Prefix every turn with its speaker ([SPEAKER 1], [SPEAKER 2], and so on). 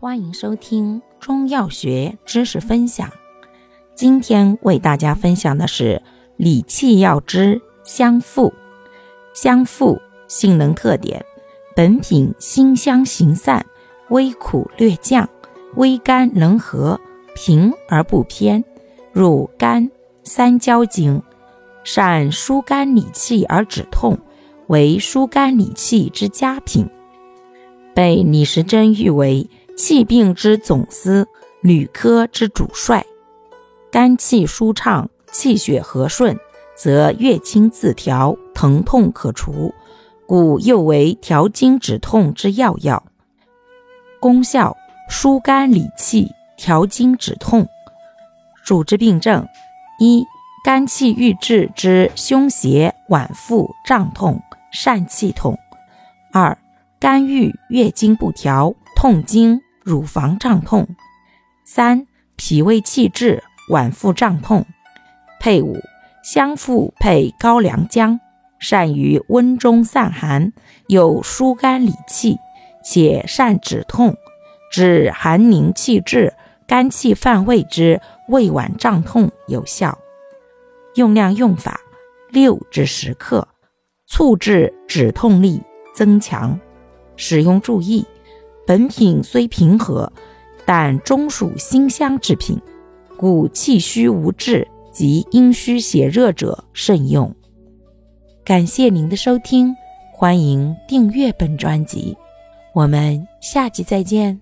[SPEAKER 1] 欢迎收听中药学知识分享。今天为大家分享的是理气药之香附。香附性能特点：本品辛香行散，微苦略降，微甘能和，平而不偏，入肝、三焦经，善疏肝理气而止痛，为疏肝理气之佳品。被李时珍誉为。气病之总司，女科之主帅，肝气舒畅，气血和顺，则月经自调，疼痛可除，故又为调经止痛之要药。功效：疏肝理气，调经止痛。主治病症：一、肝气郁滞之胸胁、脘腹胀痛、疝气痛；二、肝郁月经不调，痛经。乳房胀痛，三脾胃气滞，脘腹胀痛。配伍香附配高良姜，善于温中散寒，有疏肝理气，且善止痛，治寒凝气滞、肝气犯胃之胃脘胀痛有效。用量用法：六至十克，促治止痛力增强。使用注意。本品虽平和，但中属辛香之品，故气虚无滞及阴虚邪热者慎用。感谢您的收听，欢迎订阅本专辑，我们下集再见。